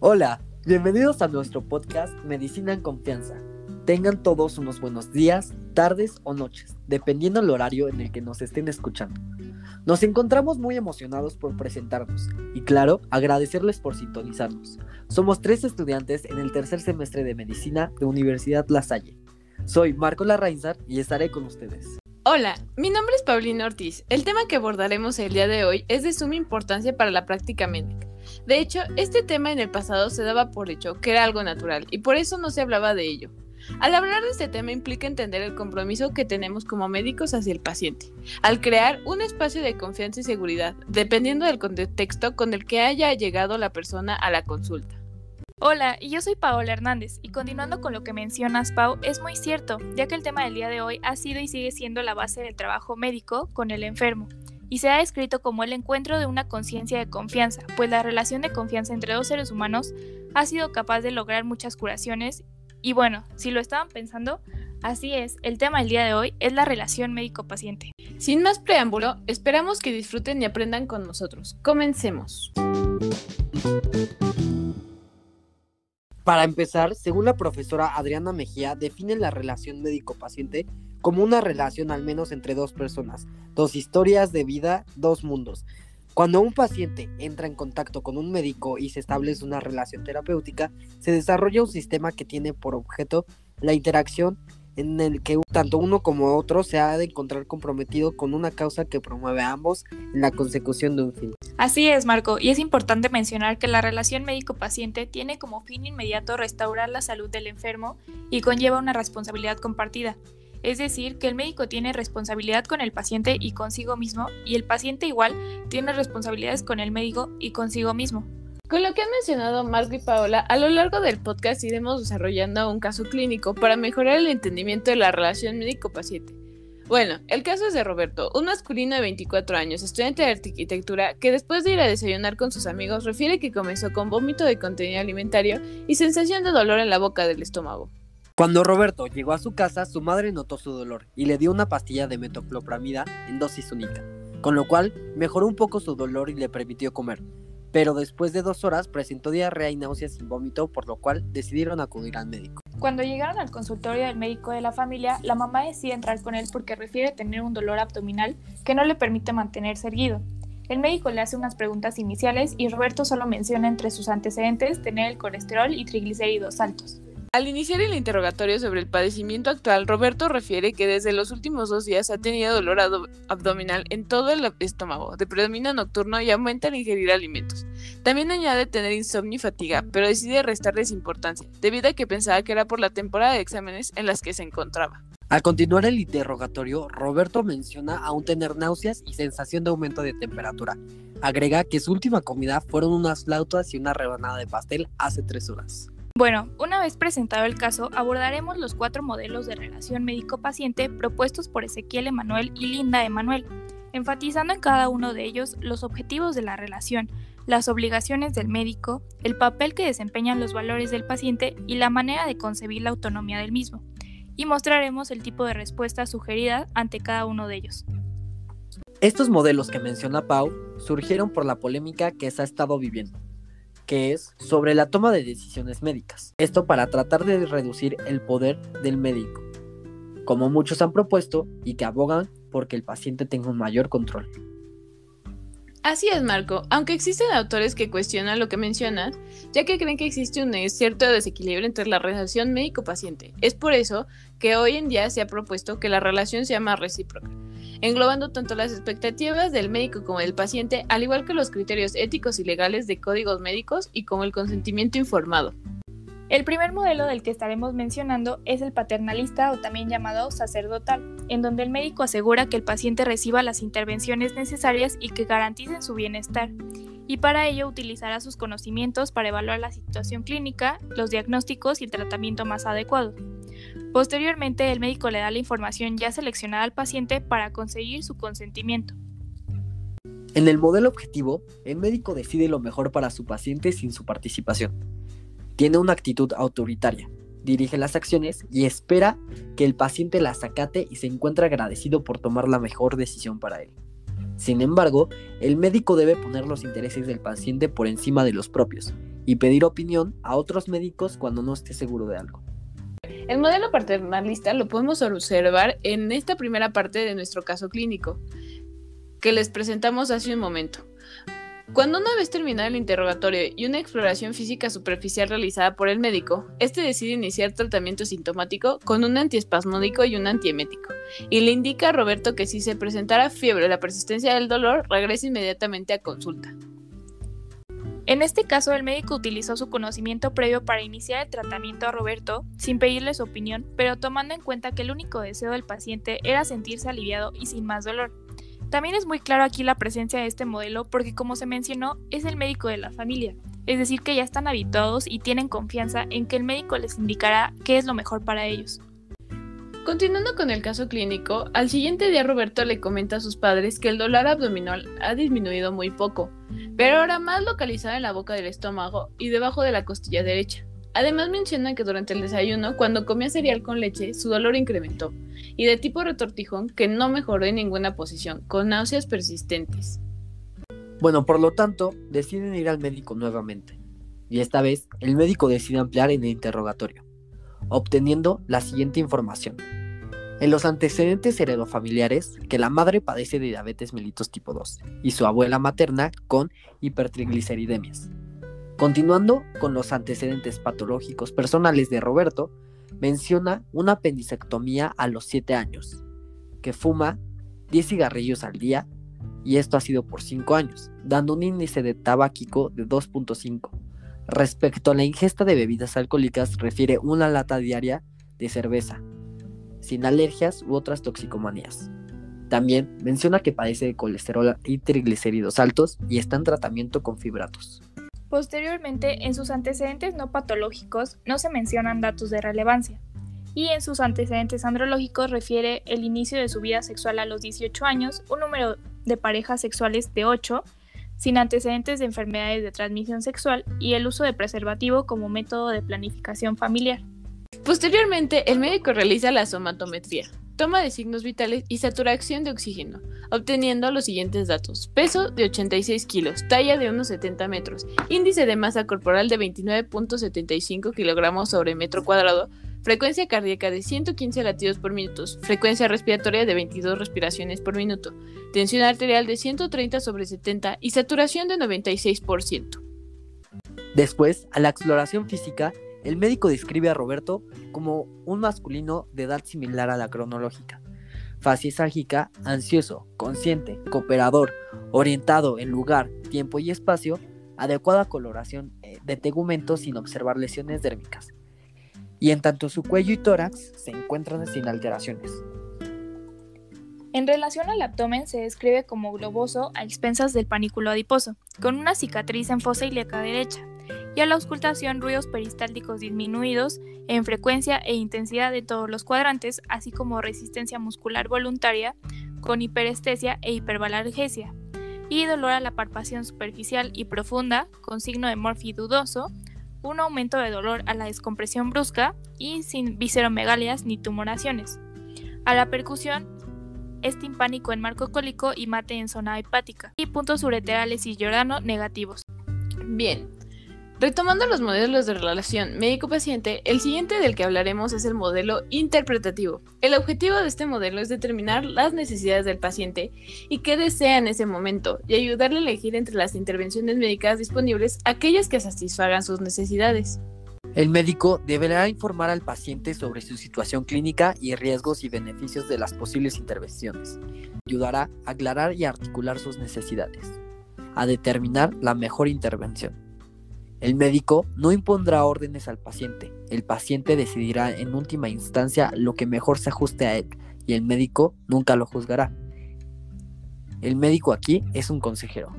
Hola, bienvenidos a nuestro podcast Medicina en Confianza. Tengan todos unos buenos días, tardes o noches, dependiendo del horario en el que nos estén escuchando. Nos encontramos muy emocionados por presentarnos y claro, agradecerles por sintonizarnos. Somos tres estudiantes en el tercer semestre de Medicina de Universidad La Salle. Soy Marco Larrainzar y estaré con ustedes. Hola, mi nombre es Paulina Ortiz. El tema que abordaremos el día de hoy es de suma importancia para la práctica médica. De hecho, este tema en el pasado se daba por hecho que era algo natural y por eso no se hablaba de ello. Al hablar de este tema implica entender el compromiso que tenemos como médicos hacia el paciente, al crear un espacio de confianza y seguridad, dependiendo del contexto con el que haya llegado la persona a la consulta. Hola, yo soy Paola Hernández y continuando con lo que mencionas, Pau, es muy cierto, ya que el tema del día de hoy ha sido y sigue siendo la base del trabajo médico con el enfermo, y se ha descrito como el encuentro de una conciencia de confianza, pues la relación de confianza entre dos seres humanos ha sido capaz de lograr muchas curaciones y bueno, si lo estaban pensando, así es, el tema del día de hoy es la relación médico-paciente. Sin más preámbulo, esperamos que disfruten y aprendan con nosotros. Comencemos. Para empezar, según la profesora Adriana Mejía, define la relación médico-paciente como una relación al menos entre dos personas, dos historias de vida, dos mundos, cuando un paciente entra en contacto con un médico y se establece una relación terapéutica, se desarrolla un sistema que tiene por objeto la interacción en el que tanto uno como otro se ha de encontrar comprometido con una causa que promueve a ambos en la consecución de un fin. Así es, Marco, y es importante mencionar que la relación médico-paciente tiene como fin inmediato restaurar la salud del enfermo y conlleva una responsabilidad compartida. Es decir, que el médico tiene responsabilidad con el paciente y consigo mismo, y el paciente igual tiene responsabilidades con el médico y consigo mismo. Con lo que han mencionado Marco y Paola, a lo largo del podcast iremos desarrollando un caso clínico para mejorar el entendimiento de la relación médico-paciente. Bueno, el caso es de Roberto, un masculino de 24 años, estudiante de arquitectura, que después de ir a desayunar con sus amigos refiere que comenzó con vómito de contenido alimentario y sensación de dolor en la boca del estómago. Cuando Roberto llegó a su casa, su madre notó su dolor y le dio una pastilla de metoclopramida en dosis única, con lo cual mejoró un poco su dolor y le permitió comer. Pero después de dos horas presentó diarrea y náuseas sin vómito, por lo cual decidieron acudir al médico. Cuando llegaron al consultorio del médico de la familia, la mamá decide entrar con él porque refiere tener un dolor abdominal que no le permite mantenerse erguido. El médico le hace unas preguntas iniciales y Roberto solo menciona entre sus antecedentes tener el colesterol y triglicéridos altos. Al iniciar el interrogatorio sobre el padecimiento actual, Roberto refiere que desde los últimos dos días ha tenido dolor abdominal en todo el estómago, de predominio nocturno y aumenta al ingerir alimentos. También añade tener insomnio y fatiga, pero decide restarles importancia, debido a que pensaba que era por la temporada de exámenes en las que se encontraba. Al continuar el interrogatorio, Roberto menciona aún tener náuseas y sensación de aumento de temperatura. Agrega que su última comida fueron unas flautas y una rebanada de pastel hace tres horas. Bueno, una vez presentado el caso, abordaremos los cuatro modelos de relación médico-paciente propuestos por Ezequiel Emanuel y Linda Emanuel, enfatizando en cada uno de ellos los objetivos de la relación, las obligaciones del médico, el papel que desempeñan los valores del paciente y la manera de concebir la autonomía del mismo, y mostraremos el tipo de respuesta sugerida ante cada uno de ellos. Estos modelos que menciona Pau surgieron por la polémica que se ha estado viviendo que es sobre la toma de decisiones médicas. Esto para tratar de reducir el poder del médico, como muchos han propuesto y que abogan porque el paciente tenga un mayor control. Así es, Marco. Aunque existen autores que cuestionan lo que mencionas, ya que creen que existe un cierto desequilibrio entre la relación médico-paciente. Es por eso que hoy en día se ha propuesto que la relación sea más recíproca englobando tanto las expectativas del médico como del paciente, al igual que los criterios éticos y legales de códigos médicos y como el consentimiento informado. El primer modelo del que estaremos mencionando es el paternalista o también llamado sacerdotal, en donde el médico asegura que el paciente reciba las intervenciones necesarias y que garanticen su bienestar, y para ello utilizará sus conocimientos para evaluar la situación clínica, los diagnósticos y el tratamiento más adecuado. Posteriormente, el médico le da la información ya seleccionada al paciente para conseguir su consentimiento. En el modelo objetivo, el médico decide lo mejor para su paciente sin su participación. Tiene una actitud autoritaria, dirige las acciones y espera que el paciente las acate y se encuentre agradecido por tomar la mejor decisión para él. Sin embargo, el médico debe poner los intereses del paciente por encima de los propios y pedir opinión a otros médicos cuando no esté seguro de algo. El modelo paternalista lo podemos observar en esta primera parte de nuestro caso clínico, que les presentamos hace un momento. Cuando una vez terminado el interrogatorio y una exploración física superficial realizada por el médico, este decide iniciar tratamiento sintomático con un antiespasmódico y un antiemético, y le indica a Roberto que si se presentara fiebre o la persistencia del dolor, regrese inmediatamente a consulta. En este caso, el médico utilizó su conocimiento previo para iniciar el tratamiento a Roberto sin pedirle su opinión, pero tomando en cuenta que el único deseo del paciente era sentirse aliviado y sin más dolor. También es muy claro aquí la presencia de este modelo porque como se mencionó, es el médico de la familia, es decir, que ya están habituados y tienen confianza en que el médico les indicará qué es lo mejor para ellos. Continuando con el caso clínico, al siguiente día Roberto le comenta a sus padres que el dolor abdominal ha disminuido muy poco, pero ahora más localizado en la boca del estómago y debajo de la costilla derecha. Además mencionan que durante el desayuno, cuando comía cereal con leche, su dolor incrementó, y de tipo retortijón que no mejoró en ninguna posición, con náuseas persistentes. Bueno, por lo tanto, deciden ir al médico nuevamente, y esta vez el médico decide ampliar en el interrogatorio, obteniendo la siguiente información. En los antecedentes heredofamiliares, que la madre padece de diabetes mellitus tipo 2 y su abuela materna con hipertrigliceridemias. Continuando con los antecedentes patológicos personales de Roberto, menciona una apendicectomía a los 7 años, que fuma 10 cigarrillos al día y esto ha sido por 5 años, dando un índice de tabáquico de 2.5. Respecto a la ingesta de bebidas alcohólicas, refiere una lata diaria de cerveza, sin alergias u otras toxicomanías. También menciona que padece de colesterol y triglicéridos altos y está en tratamiento con fibratos. Posteriormente, en sus antecedentes no patológicos no se mencionan datos de relevancia, y en sus antecedentes andrológicos refiere el inicio de su vida sexual a los 18 años, un número de parejas sexuales de 8, sin antecedentes de enfermedades de transmisión sexual y el uso de preservativo como método de planificación familiar. Posteriormente, el médico realiza la somatometría, toma de signos vitales y saturación de oxígeno, obteniendo los siguientes datos. Peso de 86 kilos, talla de unos 70 metros, índice de masa corporal de 29.75 kilogramos sobre metro cuadrado, frecuencia cardíaca de 115 latidos por minuto, frecuencia respiratoria de 22 respiraciones por minuto, tensión arterial de 130 sobre 70 y saturación de 96%. Después, a la exploración física, el médico describe a Roberto como un masculino de edad similar a la cronológica. Faciesálgica, ansioso, consciente, cooperador, orientado en lugar, tiempo y espacio, adecuada coloración eh, de tegumento sin observar lesiones dérmicas. Y en tanto su cuello y tórax se encuentran sin alteraciones. En relación al abdomen se describe como globoso a expensas del panículo adiposo, con una cicatriz en fosa ilíaca derecha, y a la auscultación ruidos peristálticos disminuidos en frecuencia e intensidad de todos los cuadrantes, así como resistencia muscular voluntaria con hiperestesia e hipervalargesia, y dolor a la palpación superficial y profunda con signo de morfi dudoso, un aumento de dolor a la descompresión brusca y sin viseromegalias ni tumoraciones. A la percusión es timpánico en marco cólico y mate en zona hepática, y puntos ureterales y Giordano negativos. Bien, Retomando los modelos de relación médico-paciente, el siguiente del que hablaremos es el modelo interpretativo. El objetivo de este modelo es determinar las necesidades del paciente y qué desea en ese momento y ayudarle a elegir entre las intervenciones médicas disponibles aquellas que satisfagan sus necesidades. El médico deberá informar al paciente sobre su situación clínica y riesgos y beneficios de las posibles intervenciones. Ayudará a aclarar y articular sus necesidades, a determinar la mejor intervención. El médico no impondrá órdenes al paciente, el paciente decidirá en última instancia lo que mejor se ajuste a él y el médico nunca lo juzgará. El médico aquí es un consejero.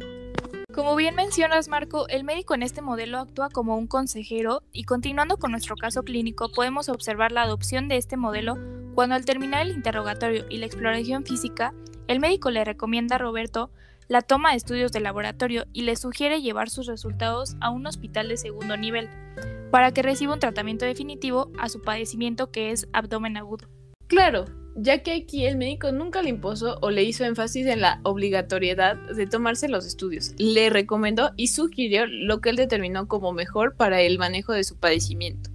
Como bien mencionas, Marco, el médico en este modelo actúa como un consejero y continuando con nuestro caso clínico podemos observar la adopción de este modelo cuando al terminar el interrogatorio y la exploración física, el médico le recomienda a Roberto la toma de estudios de laboratorio y le sugiere llevar sus resultados a un hospital de segundo nivel para que reciba un tratamiento definitivo a su padecimiento que es abdomen agudo. Claro, ya que aquí el médico nunca le impuso o le hizo énfasis en la obligatoriedad de tomarse los estudios. Le recomendó y sugirió lo que él determinó como mejor para el manejo de su padecimiento.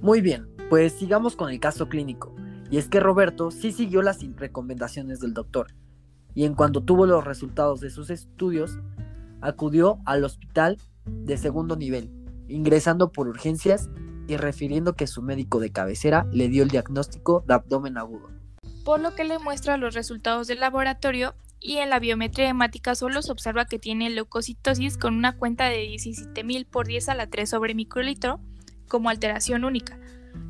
Muy bien, pues sigamos con el caso clínico. Y es que Roberto sí siguió las recomendaciones del doctor. Y en cuanto tuvo los resultados de sus estudios, acudió al hospital de segundo nivel, ingresando por urgencias y refiriendo que su médico de cabecera le dio el diagnóstico de abdomen agudo. Por lo que le muestra los resultados del laboratorio y en la biometría hemática solo se observa que tiene leucocitosis con una cuenta de 17.000 por 10 a la 3 sobre microlitro como alteración única,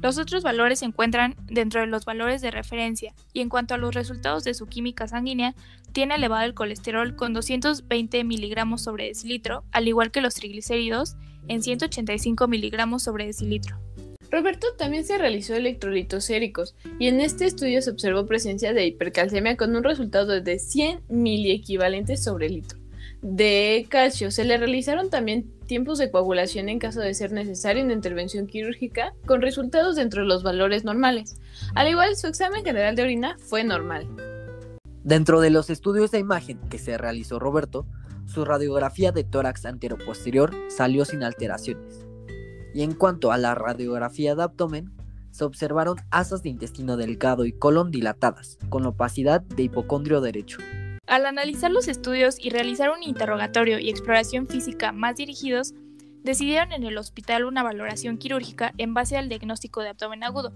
los otros valores se encuentran dentro de los valores de referencia y en cuanto a los resultados de su química sanguínea, tiene elevado el colesterol con 220 miligramos sobre decilitro, al igual que los triglicéridos en 185 miligramos sobre decilitro. Roberto también se realizó electrolitos séricos y en este estudio se observó presencia de hipercalcemia con un resultado de 100 miliequivalentes sobre litro de calcio. Se le realizaron también tiempos de coagulación en caso de ser necesario una intervención quirúrgica, con resultados dentro de los valores normales. Al igual, su examen general de orina fue normal. Dentro de los estudios de imagen que se realizó Roberto, su radiografía de tórax anteroposterior salió sin alteraciones. Y en cuanto a la radiografía de abdomen, se observaron asas de intestino delgado y colon dilatadas, con opacidad de hipocondrio derecho. Al analizar los estudios y realizar un interrogatorio y exploración física más dirigidos, decidieron en el hospital una valoración quirúrgica en base al diagnóstico de abdomen agudo,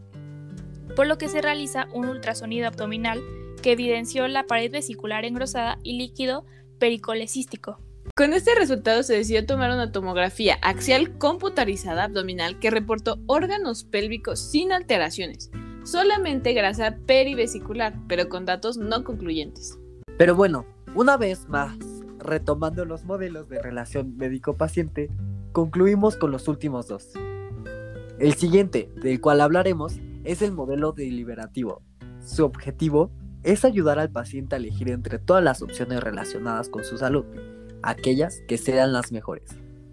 por lo que se realiza un ultrasonido abdominal que evidenció la pared vesicular engrosada y líquido pericolecístico. Con este resultado se decidió tomar una tomografía axial computarizada abdominal que reportó órganos pélvicos sin alteraciones, solamente grasa perivesicular, pero con datos no concluyentes. Pero bueno, una vez más, retomando los modelos de relación médico-paciente, concluimos con los últimos dos. El siguiente, del cual hablaremos, es el modelo deliberativo. Su objetivo es ayudar al paciente a elegir entre todas las opciones relacionadas con su salud, aquellas que sean las mejores.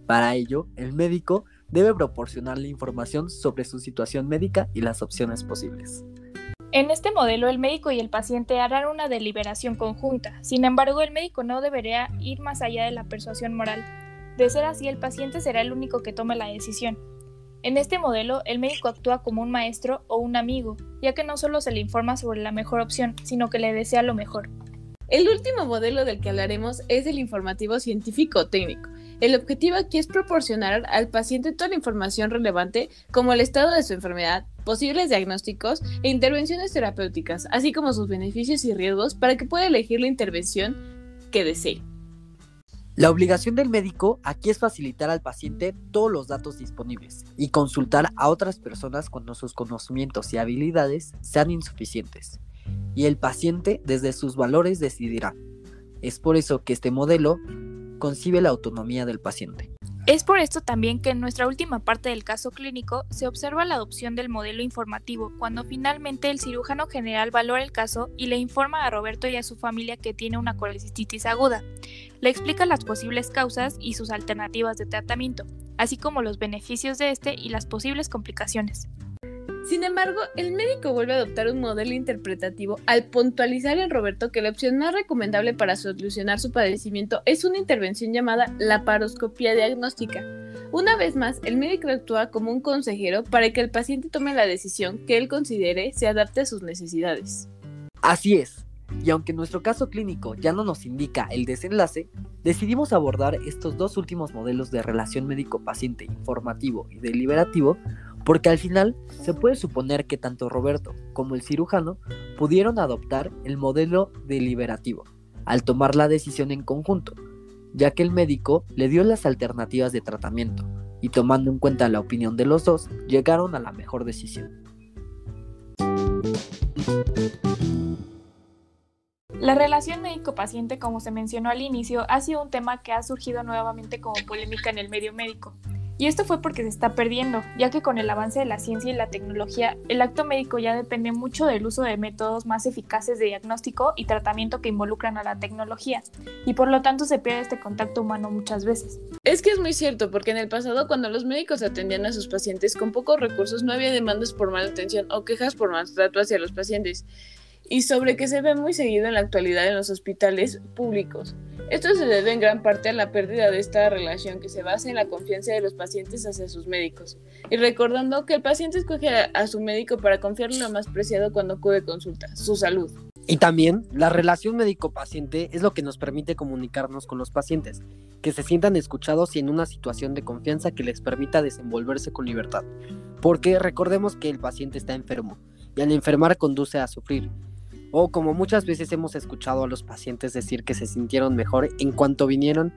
Para ello, el médico debe proporcionarle información sobre su situación médica y las opciones posibles. En este modelo, el médico y el paciente harán una deliberación conjunta. Sin embargo, el médico no debería ir más allá de la persuasión moral. De ser así, el paciente será el único que tome la decisión. En este modelo, el médico actúa como un maestro o un amigo, ya que no solo se le informa sobre la mejor opción, sino que le desea lo mejor. El último modelo del que hablaremos es el informativo científico técnico. El objetivo aquí es proporcionar al paciente toda la información relevante como el estado de su enfermedad, posibles diagnósticos e intervenciones terapéuticas, así como sus beneficios y riesgos para que pueda elegir la intervención que desee. La obligación del médico aquí es facilitar al paciente todos los datos disponibles y consultar a otras personas cuando sus conocimientos y habilidades sean insuficientes. Y el paciente desde sus valores decidirá. Es por eso que este modelo concibe la autonomía del paciente. Es por esto también que en nuestra última parte del caso clínico se observa la adopción del modelo informativo, cuando finalmente el cirujano general valora el caso y le informa a Roberto y a su familia que tiene una colecistitis aguda. Le explica las posibles causas y sus alternativas de tratamiento, así como los beneficios de este y las posibles complicaciones. Sin embargo, el médico vuelve a adoptar un modelo interpretativo al puntualizar en Roberto que la opción más recomendable para solucionar su padecimiento es una intervención llamada laparoscopía diagnóstica. Una vez más, el médico actúa como un consejero para que el paciente tome la decisión que él considere se adapte a sus necesidades. Así es. Y aunque nuestro caso clínico ya no nos indica el desenlace, decidimos abordar estos dos últimos modelos de relación médico-paciente informativo y deliberativo porque al final se puede suponer que tanto Roberto como el cirujano pudieron adoptar el modelo deliberativo al tomar la decisión en conjunto, ya que el médico le dio las alternativas de tratamiento y tomando en cuenta la opinión de los dos, llegaron a la mejor decisión. La relación médico-paciente, como se mencionó al inicio, ha sido un tema que ha surgido nuevamente como polémica en el medio médico. Y esto fue porque se está perdiendo, ya que con el avance de la ciencia y la tecnología, el acto médico ya depende mucho del uso de métodos más eficaces de diagnóstico y tratamiento que involucran a la tecnología, y por lo tanto se pierde este contacto humano muchas veces. Es que es muy cierto, porque en el pasado cuando los médicos atendían a sus pacientes con pocos recursos no había demandas por mala atención o quejas por maltrato hacia los pacientes. Y sobre que se ve muy seguido en la actualidad en los hospitales públicos. Esto se debe en gran parte a la pérdida de esta relación que se basa en la confianza de los pacientes hacia sus médicos, y recordando que el paciente escoge a, su médico para confiarle lo más preciado cuando acude consulta, su salud. Y también la relación médico-paciente es lo que nos permite comunicarnos con los pacientes, que se sientan escuchados y en una situación de confianza que les permita desenvolverse con libertad. Porque recordemos que el paciente está enfermo y al enfermar conduce a sufrir. O como muchas veces hemos escuchado a los pacientes decir que se sintieron mejor en cuanto vinieron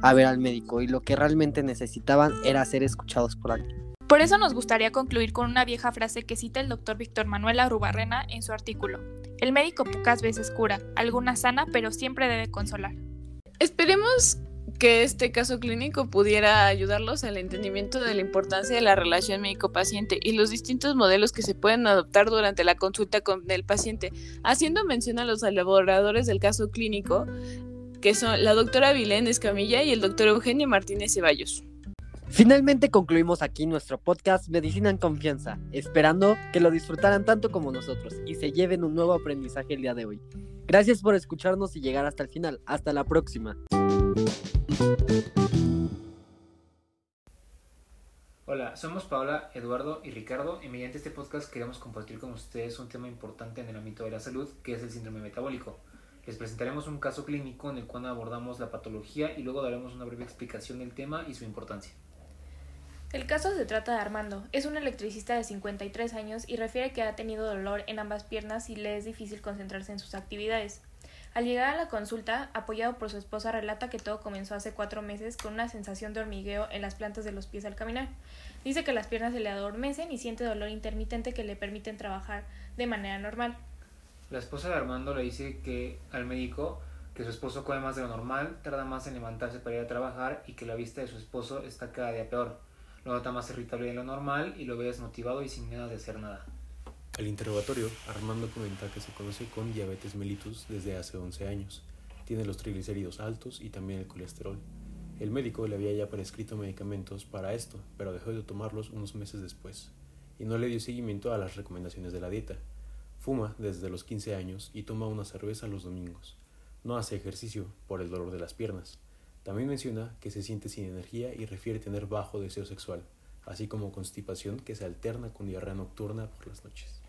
a ver al médico y lo que realmente necesitaban era ser escuchados por alguien. Por eso nos gustaría concluir con una vieja frase que cita el doctor Víctor Manuel Arrubarrena en su artículo. El médico pocas veces cura, alguna sana, pero siempre debe consolar. Esperemos que este caso clínico pudiera ayudarlos al entendimiento de la importancia de la relación médico-paciente y los distintos modelos que se pueden adoptar durante la consulta con el paciente, haciendo mención a los elaboradores del caso clínico, que son la doctora Vilén Escamilla y el doctor Eugenio Martínez Ceballos. Finalmente concluimos aquí nuestro podcast Medicina en Confianza, esperando que lo disfrutaran tanto como nosotros y se lleven un nuevo aprendizaje el día de hoy. Gracias por escucharnos y llegar hasta el final. Hasta la próxima. Hola, somos Paola, Eduardo y Ricardo y mediante este podcast queremos compartir con ustedes un tema importante en el ámbito de la salud que es el síndrome metabólico. Les presentaremos un caso clínico en el cual abordamos la patología y luego daremos una breve explicación del tema y su importancia. El caso se trata de Armando. Es un electricista de 53 años y refiere que ha tenido dolor en ambas piernas y le es difícil concentrarse en sus actividades. Al llegar a la consulta, apoyado por su esposa, relata que todo comenzó hace cuatro meses con una sensación de hormigueo en las plantas de los pies al caminar. Dice que las piernas se le adormecen y siente dolor intermitente que le permiten trabajar de manera normal. La esposa de Armando le dice que al médico que su esposo come más de lo normal, tarda más en levantarse para ir a trabajar y que la vista de su esposo está cada día peor lo nota más irritable de lo normal y lo ve desmotivado y sin ganas de hacer nada. Al interrogatorio, Armando comenta que se conoce con diabetes mellitus desde hace 11 años. Tiene los triglicéridos altos y también el colesterol. El médico le había ya prescrito medicamentos para esto, pero dejó de tomarlos unos meses después, y no le dio seguimiento a las recomendaciones de la dieta. Fuma desde los 15 años y toma una cerveza los domingos. No hace ejercicio por el dolor de las piernas. También menciona que se siente sin energía y refiere tener bajo deseo sexual, así como constipación que se alterna con diarrea nocturna por las noches.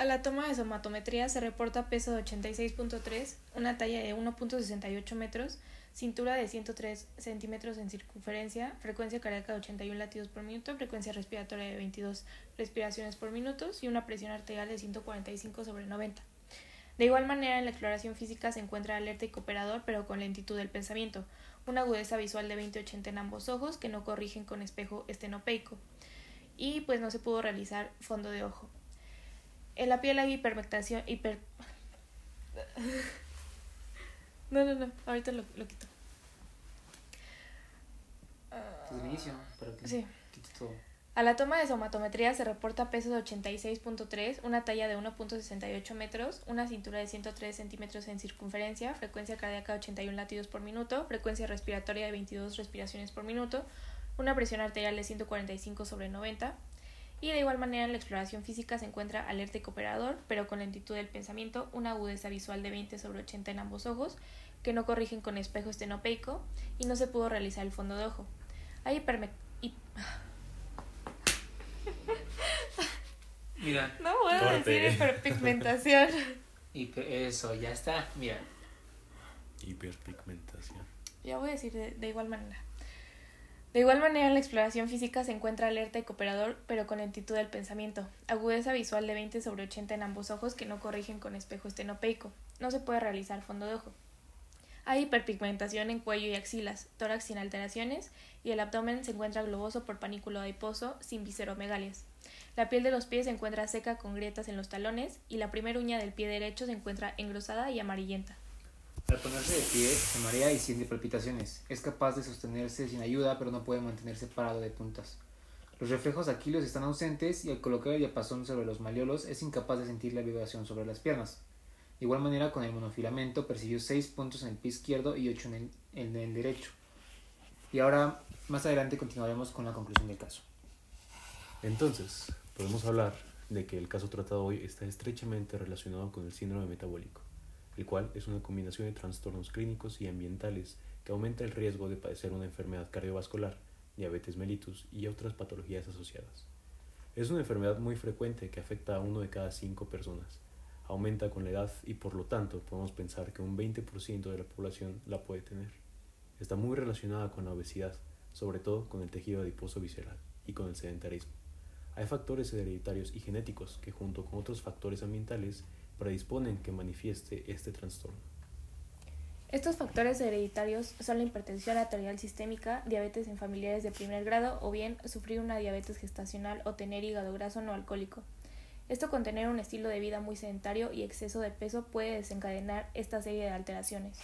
A la toma de somatometría se reporta peso de 86.3, una talla de 1.68 metros, cintura de 103 centímetros en circunferencia, frecuencia cardíaca de 81 latidos por minuto, frecuencia respiratoria de 22 respiraciones por minuto y una presión arterial de 145 sobre 90. De igual manera, en la exploración física se encuentra alerta y cooperador, pero con lentitud del pensamiento, una agudeza visual de 20-80 en ambos ojos que no corrigen con espejo estenopeico, y pues no se pudo realizar fondo de ojo. En la piel hay hipermectación, hiper... No, no, no, ahorita lo, lo quito. inicio, pero sí. todo. A la toma de somatometría se reporta peso de 86.3, una talla de 1.68 metros, una cintura de 103 centímetros en circunferencia, frecuencia cardíaca de 81 latidos por minuto, frecuencia respiratoria de 22 respiraciones por minuto, una presión arterial de 145 sobre 90. Y de igual manera en la exploración física se encuentra alerta y cooperador, pero con lentitud del pensamiento, una agudeza visual de 20 sobre 80 en ambos ojos, que no corrigen con espejo estenopeico, y no se pudo realizar el fondo de ojo. Hay hiperme Mira. No puedo decir hiperpigmentación. eso, ya está. Mira. Hiperpigmentación. Ya voy a decir de, igual manera. De igual manera, en la exploración física se encuentra alerta y cooperador, pero con lentitud del pensamiento. Agudeza visual de 20 sobre 80 en ambos ojos que no corrigen con espejo estenopeico. No se puede realizar fondo de ojo. Hay hiperpigmentación en cuello y axilas, tórax sin alteraciones, y el abdomen se encuentra globoso por panículo adiposo sin visceromegalias. La piel de los pies se encuentra seca con grietas en los talones y la primera uña del pie derecho se encuentra engrosada y amarillenta. Al ponerse de pie, se marea y siente palpitaciones. Es capaz de sostenerse sin ayuda, pero no puede mantenerse parado de puntas. Los reflejos aquilos están ausentes y al colocar el diapasón sobre los maliolos es incapaz de sentir la vibración sobre las piernas. De igual manera, con el monofilamento percibió seis puntos en el pie izquierdo y ocho en el, en el derecho. Y ahora, más adelante, continuaremos con la conclusión del caso. Entonces, podemos hablar de que el caso tratado hoy está estrechamente relacionado con el síndrome metabólico, el cual es una combinación de trastornos clínicos y ambientales que aumenta el riesgo de padecer una enfermedad cardiovascular, diabetes mellitus y otras patologías asociadas. Es una enfermedad muy frecuente que afecta a uno de cada cinco personas. Aumenta con la edad y por lo tanto podemos pensar que un 20% de la población la puede tener. Está muy relacionada con la obesidad, sobre todo con el tejido adiposo visceral y con el sedentarismo. Hay factores hereditarios y genéticos que junto con otros factores ambientales predisponen que manifieste este trastorno. Estos factores hereditarios son la hipertensión arterial sistémica, diabetes en familiares de primer grado o bien sufrir una diabetes gestacional o tener hígado graso no alcohólico. Esto con tener un estilo de vida muy sedentario y exceso de peso puede desencadenar esta serie de alteraciones.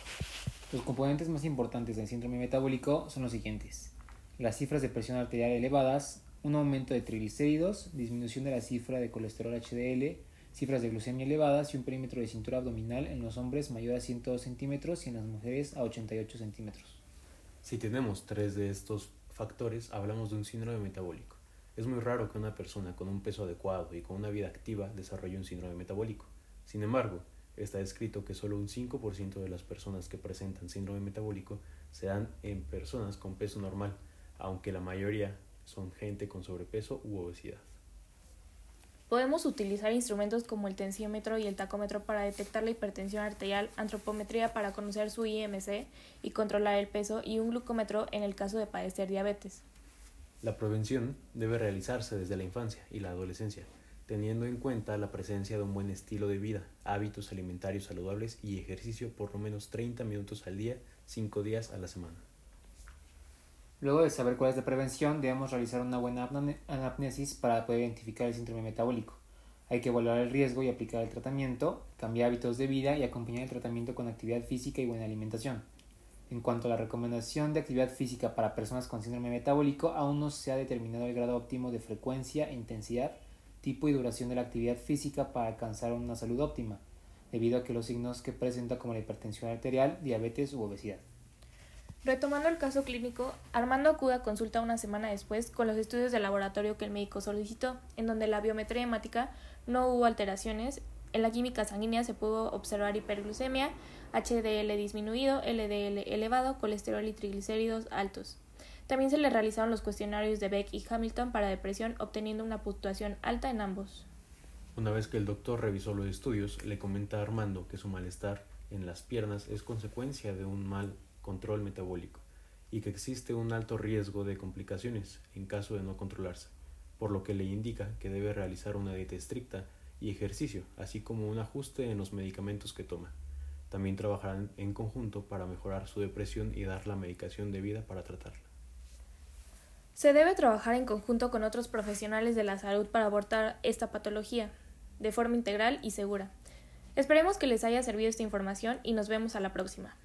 Los componentes más importantes del síndrome metabólico son los siguientes. Las cifras de presión arterial elevadas, un aumento de triglicéridos, disminución de la cifra de colesterol HDL, cifras de glucemia elevadas y un perímetro de cintura abdominal en los hombres mayor a 102 centímetros y en las mujeres a 88 centímetros. Si tenemos tres de estos factores, hablamos de un síndrome metabólico. Es muy raro que una persona con un peso adecuado y con una vida activa desarrolle un síndrome metabólico. Sin embargo, está escrito que solo un 5% de las personas que presentan síndrome metabólico se dan en personas con peso normal, aunque la mayoría son gente con sobrepeso u obesidad. Podemos utilizar instrumentos como el tensiómetro y el tacómetro para detectar la hipertensión arterial, antropometría para conocer su IMC y controlar el peso y un glucómetro en el caso de padecer diabetes. La prevención debe realizarse desde la infancia y la adolescencia, teniendo en cuenta la presencia de un buen estilo de vida, hábitos alimentarios saludables y ejercicio por lo menos 30 minutos al día, 5 días a la semana. Luego de saber cuál es la prevención, debemos realizar una buena anamnesis para poder identificar el síndrome metabólico. Hay que evaluar el riesgo y aplicar el tratamiento, cambiar hábitos de vida y acompañar el tratamiento con actividad física y buena alimentación. En cuanto a la recomendación de actividad física para personas con síndrome metabólico, aún no se ha determinado el grado óptimo de frecuencia, intensidad, tipo y duración de la actividad física para alcanzar una salud óptima, debido a que los signos que presenta como la hipertensión arterial, diabetes u obesidad. Retomando el caso clínico, Armando acude a consulta una semana después con los estudios de laboratorio que el médico solicitó, en donde la biometría hemática no hubo alteraciones, en la química sanguínea se pudo observar hiperglucemia, HDL disminuido, LDL elevado, colesterol y triglicéridos altos. También se le realizaron los cuestionarios de Beck y Hamilton para depresión, obteniendo una puntuación alta en ambos. Una vez que el doctor revisó los estudios, le comenta a Armando que su malestar en las piernas es consecuencia de un mal control metabólico y que existe un alto riesgo de complicaciones en caso de no controlarse, por lo que le indica que debe realizar una dieta estricta y ejercicio, así como un ajuste en los medicamentos que toma. También trabajarán en conjunto para mejorar su depresión y dar la medicación debida para tratarla. Se debe trabajar en conjunto con otros profesionales de la salud para abordar esta patología de forma integral y segura. Esperemos que les haya servido esta información y nos vemos a la próxima.